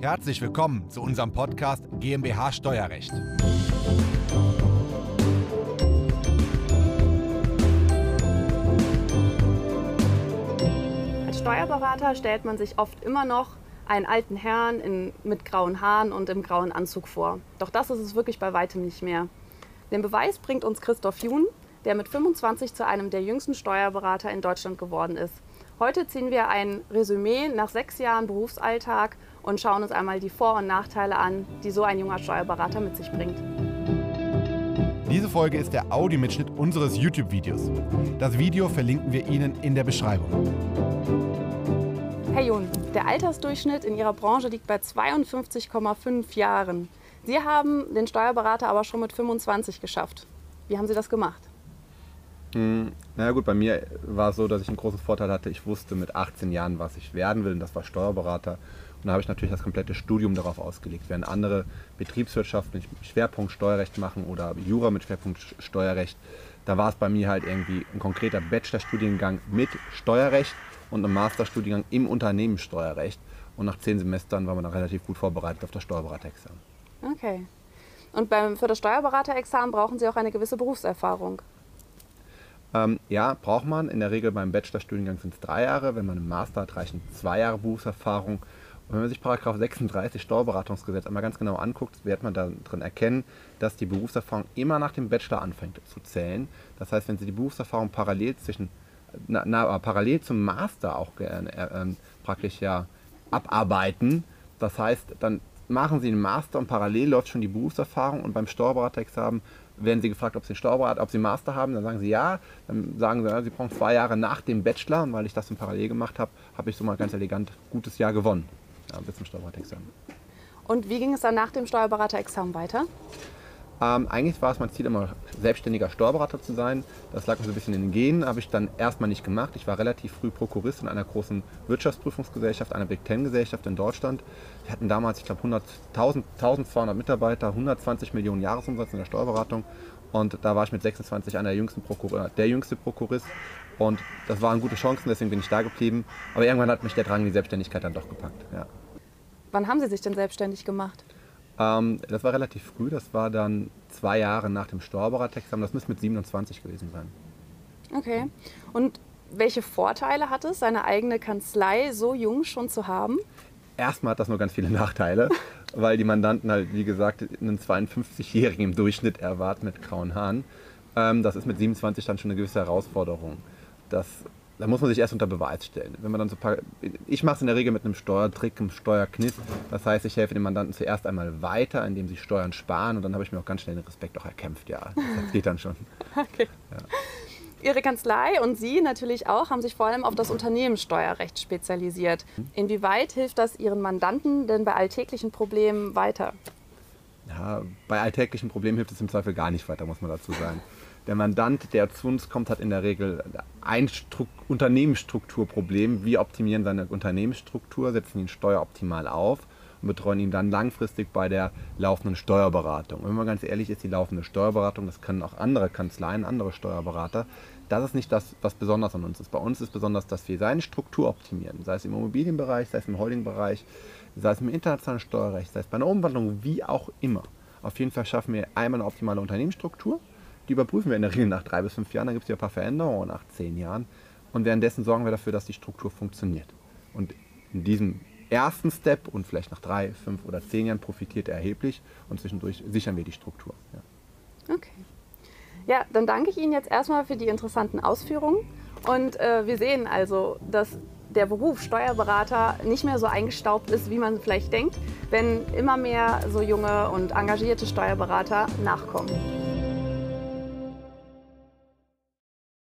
Herzlich willkommen zu unserem Podcast GmbH Steuerrecht. Als Steuerberater stellt man sich oft immer noch einen alten Herrn in, mit grauen Haaren und im grauen Anzug vor. Doch das ist es wirklich bei weitem nicht mehr. Den Beweis bringt uns Christoph Jun, der mit 25 zu einem der jüngsten Steuerberater in Deutschland geworden ist. Heute ziehen wir ein Resümee nach sechs Jahren Berufsalltag und schauen uns einmal die Vor- und Nachteile an, die so ein junger Steuerberater mit sich bringt. Diese Folge ist der Audiomitschnitt unseres YouTube-Videos. Das Video verlinken wir Ihnen in der Beschreibung. Herr Jun, der Altersdurchschnitt in Ihrer Branche liegt bei 52,5 Jahren. Sie haben den Steuerberater aber schon mit 25 geschafft. Wie haben Sie das gemacht? Hm, na gut, bei mir war es so, dass ich einen großen Vorteil hatte. Ich wusste mit 18 Jahren, was ich werden will, und das war Steuerberater. Und da habe ich natürlich das komplette Studium darauf ausgelegt. Während andere Betriebswirtschaft mit Schwerpunkt Steuerrecht machen oder Jura mit Schwerpunkt Steuerrecht, da war es bei mir halt irgendwie ein konkreter Bachelorstudiengang mit Steuerrecht und ein Masterstudiengang im Unternehmenssteuerrecht. Und nach zehn Semestern war man dann relativ gut vorbereitet auf das Steuerberaterexamen. Okay. Und beim, für das Steuerberaterexamen brauchen Sie auch eine gewisse Berufserfahrung. Ähm, ja, braucht man. In der Regel beim Bachelorstudiengang sind es drei Jahre. Wenn man einen Master hat, reichen zwei Jahre Berufserfahrung. Und wenn man sich Paragraph 36 Steuerberatungsgesetz einmal ganz genau anguckt, wird man darin erkennen, dass die Berufserfahrung immer nach dem Bachelor anfängt zu zählen. Das heißt, wenn Sie die Berufserfahrung parallel zwischen na, na, parallel zum Master auch äh, äh, praktisch ja abarbeiten, das heißt, dann machen Sie einen Master und parallel läuft schon die Berufserfahrung und beim Steuerberaterexamen werden Sie gefragt, ob Sie Steuerberater, ob Sie Master haben, dann sagen Sie ja, dann sagen Sie, ja, Sie brauchen zwei Jahre nach dem Bachelor und weil ich das im Parallel gemacht habe, habe ich so mal ganz elegant gutes Jahr gewonnen ja, bis zum Steuerberaterexamen. Und wie ging es dann nach dem Steuerberaterexamen weiter? Ähm, eigentlich war es mein Ziel, immer selbstständiger Steuerberater zu sein. Das lag mir so ein bisschen in den Genen, habe ich dann erstmal nicht gemacht. Ich war relativ früh Prokurist in einer großen Wirtschaftsprüfungsgesellschaft, einer Big Ten Gesellschaft in Deutschland. Wir hatten damals, ich glaube, 1200 Mitarbeiter, 120 Millionen Jahresumsatz in der Steuerberatung. Und da war ich mit 26 einer der jüngsten Prokur der jüngste Prokurist. Und das waren gute Chancen, deswegen bin ich da geblieben. Aber irgendwann hat mich der Drang, die Selbstständigkeit dann doch gepackt. Ja. Wann haben Sie sich denn selbstständig gemacht? Ähm, das war relativ früh, das war dann zwei Jahre nach dem Steuerberaterexamen. Das müsste mit 27 gewesen sein. Okay. Und welche Vorteile hat es, seine eigene Kanzlei so jung schon zu haben? Erstmal hat das nur ganz viele Nachteile, weil die Mandanten halt, wie gesagt, einen 52-Jährigen im Durchschnitt erwarten mit grauen Haaren. Ähm, das ist mit 27 dann schon eine gewisse Herausforderung. Das da muss man sich erst unter Beweis stellen. Wenn man dann so paar, ich mache es in der Regel mit einem Steuertrick, einem Steuerkniff. Das heißt, ich helfe den Mandanten zuerst einmal weiter, indem sie Steuern sparen und dann habe ich mir auch ganz schnell den Respekt auch erkämpft. Ja, das geht dann schon. Okay. Ja. Ihre Kanzlei und Sie natürlich auch haben sich vor allem auf das Unternehmenssteuerrecht spezialisiert. Inwieweit hilft das Ihren Mandanten denn bei alltäglichen Problemen weiter? Bei alltäglichen Problemen hilft es im Zweifel gar nicht weiter, muss man dazu sagen. Der Mandant, der zu uns kommt, hat in der Regel ein Stru Unternehmensstrukturproblem. Wir optimieren seine Unternehmensstruktur, setzen ihn steueroptimal auf und betreuen ihn dann langfristig bei der laufenden Steuerberatung. Und wenn man ganz ehrlich ist, die laufende Steuerberatung, das können auch andere Kanzleien, andere Steuerberater, das ist nicht das, was besonders an uns ist. Bei uns ist besonders, dass wir seine Struktur optimieren, sei es im Immobilienbereich, sei es im Holdingbereich, sei es im internationalen Steuerrecht, sei es bei einer Umwandlung, wie auch immer. Auf jeden Fall schaffen wir einmal eine optimale Unternehmensstruktur die überprüfen wir in der Regel nach drei bis fünf Jahren. Dann gibt es ja ein paar Veränderungen nach zehn Jahren. Und währenddessen sorgen wir dafür, dass die Struktur funktioniert. Und in diesem ersten Step und vielleicht nach drei, fünf oder zehn Jahren profitiert er erheblich und zwischendurch sichern wir die Struktur. Ja. Okay. Ja, dann danke ich Ihnen jetzt erstmal für die interessanten Ausführungen. Und äh, wir sehen also, dass der Beruf Steuerberater nicht mehr so eingestaubt ist, wie man vielleicht denkt, wenn immer mehr so junge und engagierte Steuerberater nachkommen.